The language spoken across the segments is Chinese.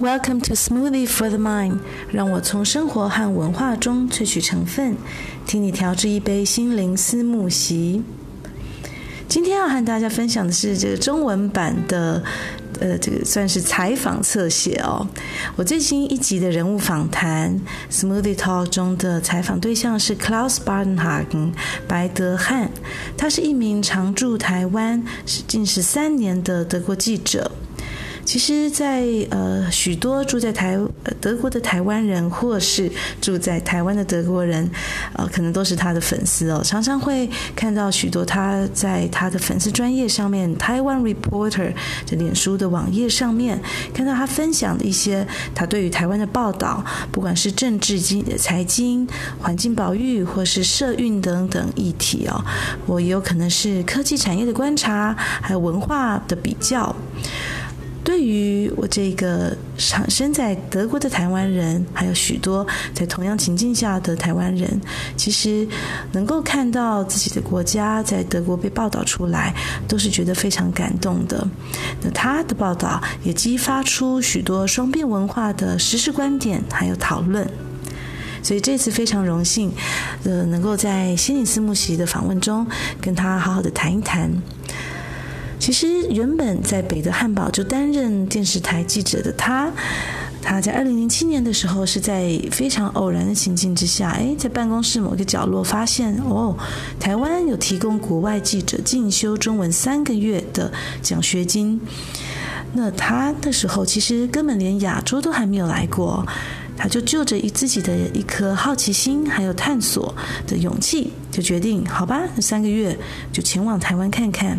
Welcome to Smoothie for the Mind。让我从生活和文化中萃取成分，替你调制一杯心灵思慕席。今天要和大家分享的是这个中文版的。呃，这个算是采访侧写哦。我最新一集的人物访谈《Smoothie Talk》中的采访对象是 Klaus Badenhagen 白德汉，他是一名常驻台湾近十三年的德国记者。其实在，呃许多住在台德国的台湾人，或是住在台湾的德国人，呃，可能都是他的粉丝哦。常常会看到许多他在他的粉丝专业上面，台湾 Reporter 的脸书的网页上面，看到他分享的一些他对于台湾的报道，不管是政治经、财经、环境保育，或是社运等等议题哦。我也有可能是科技产业的观察，还有文化的比较。对于我这个生生在德国的台湾人，还有许多在同样情境下的台湾人，其实能够看到自己的国家在德国被报道出来，都是觉得非常感动的。那他的报道也激发出许多双边文化的实时观点，还有讨论。所以这次非常荣幸，呃，能够在心灵思慕席的访问中跟他好好的谈一谈。其实原本在北德汉堡就担任电视台记者的他，他在二零零七年的时候是在非常偶然的情境之下，哎，在办公室某个角落发现哦，台湾有提供国外记者进修中文三个月的奖学金。那他的时候其实根本连亚洲都还没有来过，他就就着自己的一颗好奇心还有探索的勇气，就决定好吧，三个月就前往台湾看看。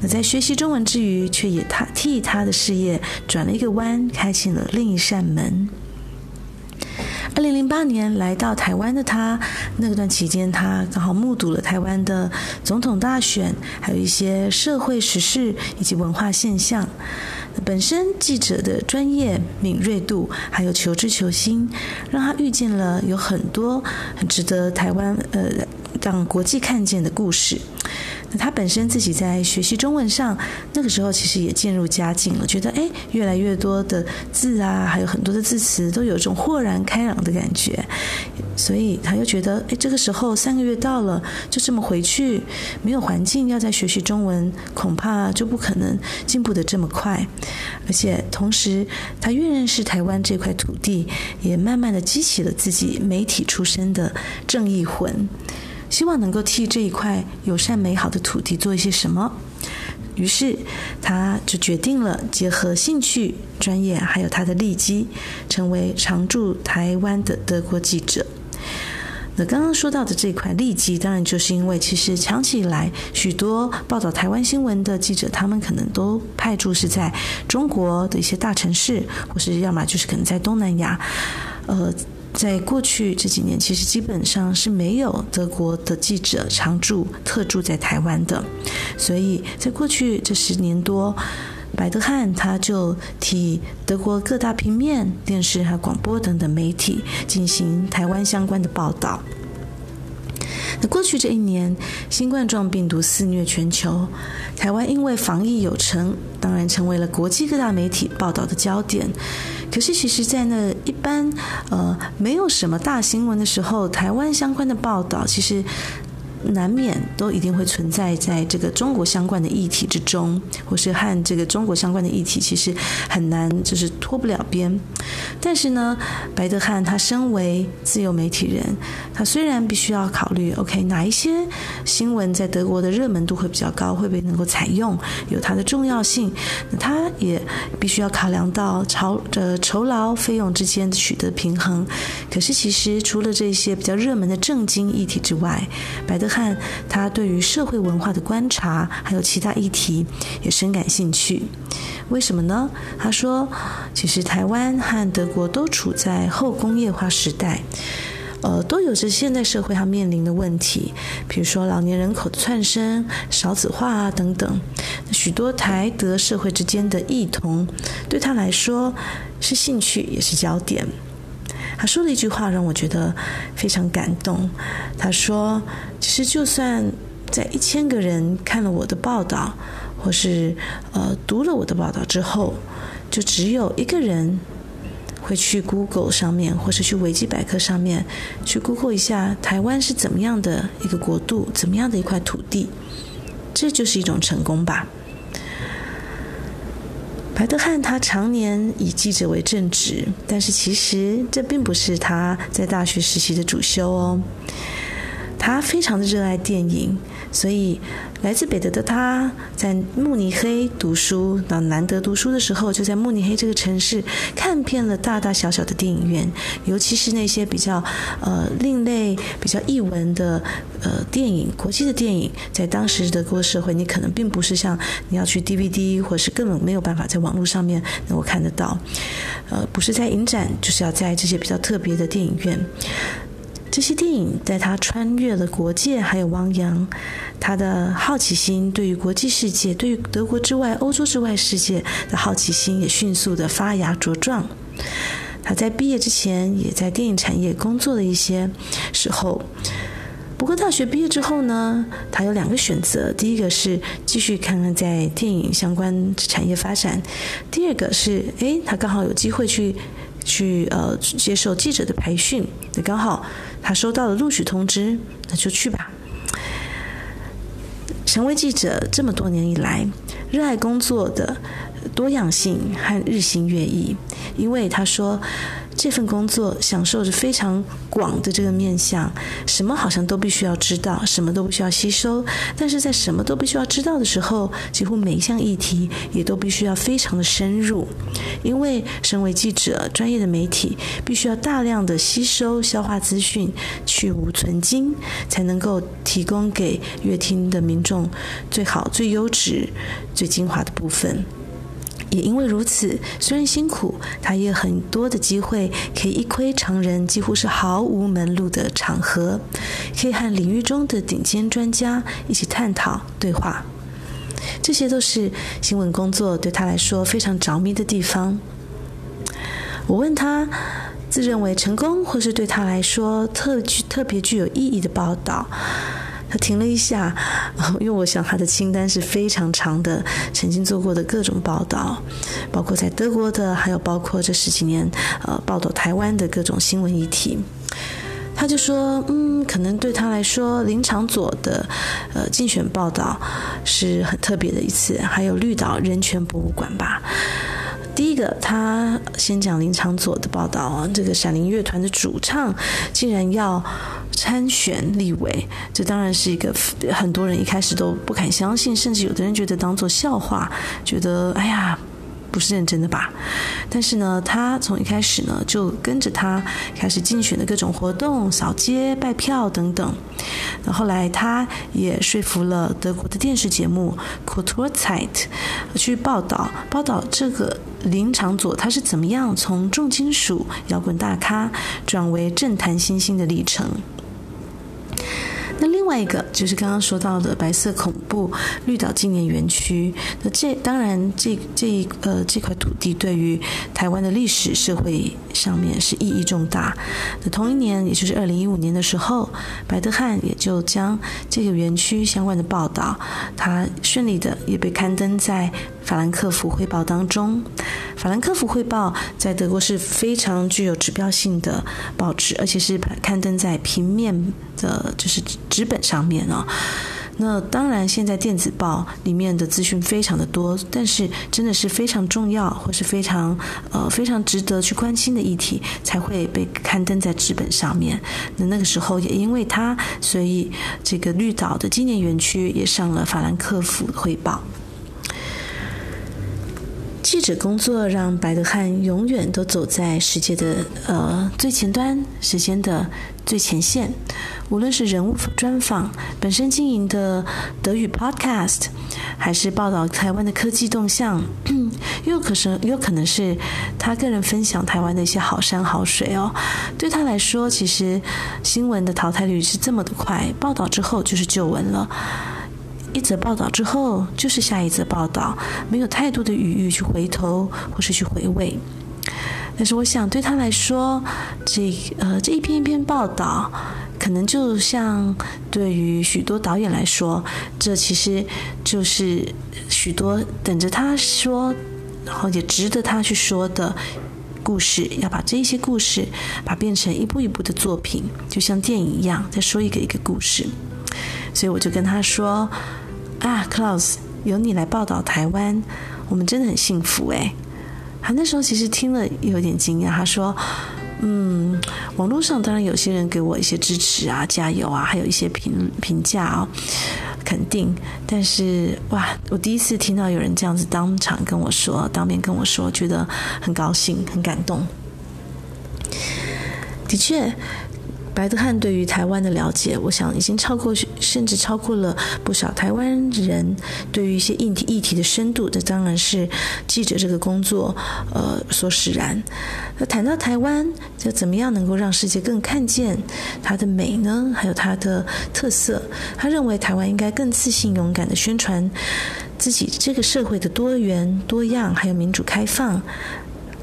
那在学习中文之余，却也他替他的事业转了一个弯，开启了另一扇门。二零零八年来到台湾的他，那段期间他刚好目睹了台湾的总统大选，还有一些社会时事以及文化现象。本身记者的专业敏锐度，还有求知求新，让他遇见了有很多很值得台湾呃让国际看见的故事。那他本身自己在学习中文上，那个时候其实也渐入佳境了，觉得哎，越来越多的字啊，还有很多的字词，都有一种豁然开朗的感觉。所以他又觉得，哎，这个时候三个月到了，就这么回去，没有环境要再学习中文，恐怕就不可能进步得这么快。而且同时，他越认识台湾这块土地，也慢慢的激起了自己媒体出身的正义魂。希望能够替这一块友善美好的土地做一些什么，于是他就决定了结合兴趣、专业，还有他的利基，成为常驻台湾的德国记者。那刚刚说到的这块利基，当然就是因为其实长期以来，许多报道台湾新闻的记者，他们可能都派驻是在中国的一些大城市，或是要么就是可能在东南亚，呃。在过去这几年，其实基本上是没有德国的记者常驻、特驻在台湾的，所以在过去这十年多，白德汉他就替德国各大平面、电视和广播等等媒体进行台湾相关的报道。那过去这一年，新冠状病毒肆虐全球，台湾因为防疫有成，当然成为了国际各大媒体报道的焦点。可是，其实，在那一般呃没有什么大新闻的时候，台湾相关的报道其实。难免都一定会存在在这个中国相关的议题之中，或是和这个中国相关的议题，其实很难就是脱不了边。但是呢，白德汉他身为自由媒体人，他虽然必须要考虑，OK，哪一些新闻在德国的热门度会比较高，会不会能够采用，有它的重要性，那他也必须要考量到酬呃酬劳费用之间的取得平衡。可是其实除了这些比较热门的政经议题之外，白德汉他对于社会文化的观察，还有其他议题也深感兴趣。为什么呢？他说，其实台湾和德国都处在后工业化时代，呃，都有着现代社会上面临的问题，比如说老年人口的窜升、少子化啊等等。许多台德社会之间的异同，对他来说是兴趣，也是焦点。他说了一句话，让我觉得非常感动。他说：“其实，就算在一千个人看了我的报道，或是呃读了我的报道之后，就只有一个人会去 Google 上面，或是去维基百科上面去 Google 一下台湾是怎么样的一个国度，怎么样的一块土地，这就是一种成功吧。白德汉他常年以记者为正职，但是其实这并不是他在大学实习的主修哦。他非常的热爱电影，所以来自北德的他在慕尼黑读书，到南德读书的时候，就在慕尼黑这个城市看遍了大大小小的电影院，尤其是那些比较呃另类、比较艺文的呃电影，国际的电影，在当时德国社会，你可能并不是像你要去 DVD，或是根本没有办法在网络上面能够看得到，呃，不是在影展，就是要在这些比较特别的电影院。这些电影带他穿越了国界，还有汪洋，他的好奇心对于国际世界、对于德国之外、欧洲之外世界的好奇心也迅速的发芽茁壮。他在毕业之前，也在电影产业工作了一些时候。不过大学毕业之后呢，他有两个选择：第一个是继续看看在电影相关产业发展；第二个是，哎，他刚好有机会去。去呃接受记者的培训，那刚好他收到了录取通知，那就去吧。成为记者这么多年以来，热爱工作的多样性和日新月异，因为他说。这份工作享受着非常广的这个面向，什么好像都必须要知道，什么都必须要吸收。但是在什么都必须要知道的时候，几乎每一项议题也都必须要非常的深入，因为身为记者，专业的媒体必须要大量的吸收、消化资讯，去芜存菁，才能够提供给阅听的民众最好、最优质、最精华的部分。也因为如此，虽然辛苦，他也有很多的机会可以一窥常人几乎是毫无门路的场合，可以和领域中的顶尖专家一起探讨对话。这些都是新闻工作对他来说非常着迷的地方。我问他，自认为成功或是对他来说特具特别具有意义的报道。他停了一下，因为我想他的清单是非常长的，曾经做过的各种报道，包括在德国的，还有包括这十几年呃报道台湾的各种新闻议题。他就说，嗯，可能对他来说，林昶佐的呃竞选报道是很特别的一次，还有绿岛人权博物馆吧。第一个，他先讲林长佐的报道啊，这个闪灵乐团的主唱竟然要。参选立委，这当然是一个很多人一开始都不敢相信，甚至有的人觉得当做笑话，觉得哎呀，不是认真的吧？但是呢，他从一开始呢就跟着他开始竞选的各种活动、扫街、拜票等等。那后来，他也说服了德国的电视节目《Kulturzeit》去报道报道这个林场佐他是怎么样从重金属摇滚大咖转为政坛新星的历程。那另外一个就是刚刚说到的白色恐怖绿岛纪念园区，那这当然这这呃这块土地对于台湾的历史社会上面是意义重大。那同一年，也就是二零一五年的时候，白德汉也就将这个园区相关的报道，他顺利的也被刊登在法兰克福汇报当中。法兰克福汇报在德国是非常具有指标性的报纸，而且是刊登在平面的，就是。纸本上面啊，那当然，现在电子报里面的资讯非常的多，但是真的是非常重要或是非常呃非常值得去关心的议题，才会被刊登在纸本上面。那那个时候也因为它，所以这个绿岛的纪念园区也上了法兰克福汇报。记者工作让白德汉永远都走在世界的呃最前端，时间的最前线。无论是人物专访、本身经营的德语 Podcast，还是报道台湾的科技动向，又可是有可能是他个人分享台湾的一些好山好水哦。对他来说，其实新闻的淘汰率是这么的快，报道之后就是旧闻了。一则报道之后，就是下一则报道，没有太多的余裕去回头或是去回味。但是，我想对他来说，这呃这一篇一篇报道，可能就像对于许多导演来说，这其实就是许多等着他说然后也值得他去说的故事，要把这些故事把变成一部一部的作品，就像电影一样，再说一个一个故事。所以我就跟他说：“啊，Klaus，由你来报道台湾，我们真的很幸福哎。”他那时候其实听了有点惊讶，他说。嗯，网络上当然有些人给我一些支持啊，加油啊，还有一些评评价啊、肯定。但是哇，我第一次听到有人这样子当场跟我说，当面跟我说，觉得很高兴，很感动。的确。白德汉对于台湾的了解，我想已经超过，甚至超过了不少台湾人对于一些议题议题的深度。这当然是记者这个工作，呃，所使然。那谈到台湾，就怎么样能够让世界更看见它的美呢？还有它的特色。他认为台湾应该更自信、勇敢地宣传自己这个社会的多元、多样，还有民主开放。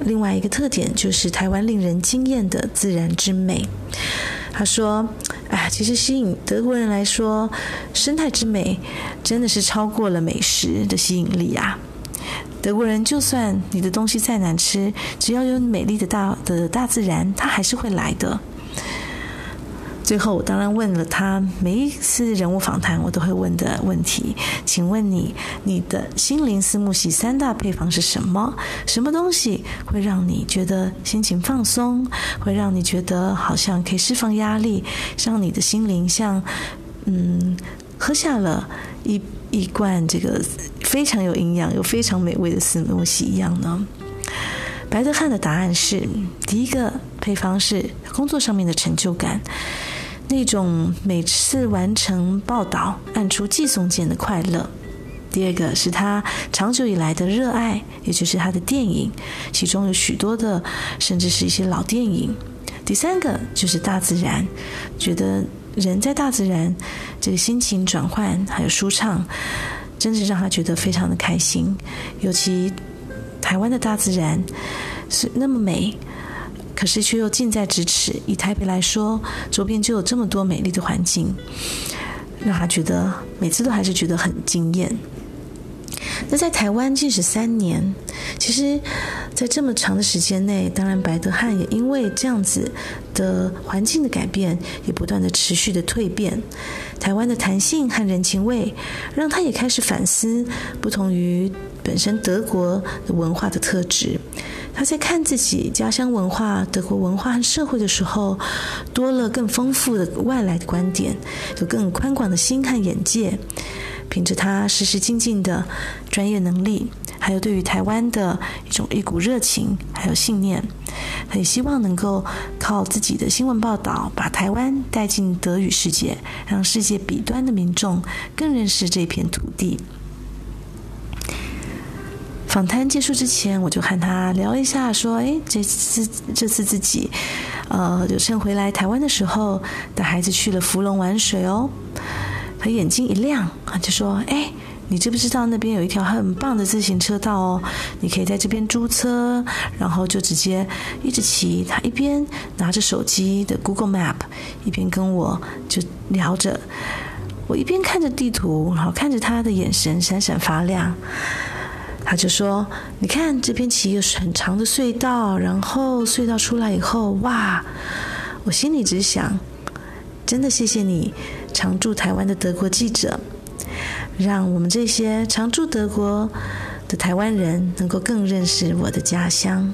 另外一个特点就是台湾令人惊艳的自然之美。他说：“哎，其实吸引德国人来说，生态之美真的是超过了美食的吸引力啊！德国人就算你的东西再难吃，只要有美丽的大的大自然，他还是会来的。”最后，我当然问了他每一次人物访谈我都会问的问题：“请问你，你的心灵思慕系三大配方是什么？什么东西会让你觉得心情放松？会让你觉得好像可以释放压力，让你的心灵像嗯喝下了一一罐这个非常有营养又非常美味的思慕系一样呢？”白德汉的答案是：第一个配方是工作上面的成就感。那种每次完成报道按出寄送键的快乐。第二个是他长久以来的热爱，也就是他的电影，其中有许多的甚至是一些老电影。第三个就是大自然，觉得人在大自然这个心情转换还有舒畅，真是让他觉得非常的开心。尤其台湾的大自然是那么美。可是却又近在咫尺。以台北来说，周边就有这么多美丽的环境，让他觉得每次都还是觉得很惊艳。那在台湾近十三年，其实，在这么长的时间内，当然白德汉也因为这样子的环境的改变，也不断的持续的蜕变。台湾的弹性和人情味，让他也开始反思不同于本身德国的文化的特质。他在看自己家乡文化、德国文化和社会的时候，多了更丰富的外来的观点，有更宽广的心和眼界。凭着他实实精进的专业能力，还有对于台湾的一种一股热情，还有信念，他也希望能够靠自己的新闻报道，把台湾带进德语世界，让世界彼端的民众更认识这片土地。访谈结束之前，我就和他聊一下，说：“哎，这次这次自己，呃，有趁回来台湾的时候，带孩子去了福隆玩水哦。”他眼睛一亮，就说：“哎，你知不知道那边有一条很棒的自行车道哦？你可以在这边租车，然后就直接一直骑。”他一边拿着手机的 Google Map，一边跟我就聊着。我一边看着地图，然后看着他的眼神闪闪发亮。他就说：“你看这边骑一个很长的隧道，然后隧道出来以后，哇！我心里只想，真的谢谢你，常驻台湾的德国记者，让我们这些常驻德国的台湾人能够更认识我的家乡。”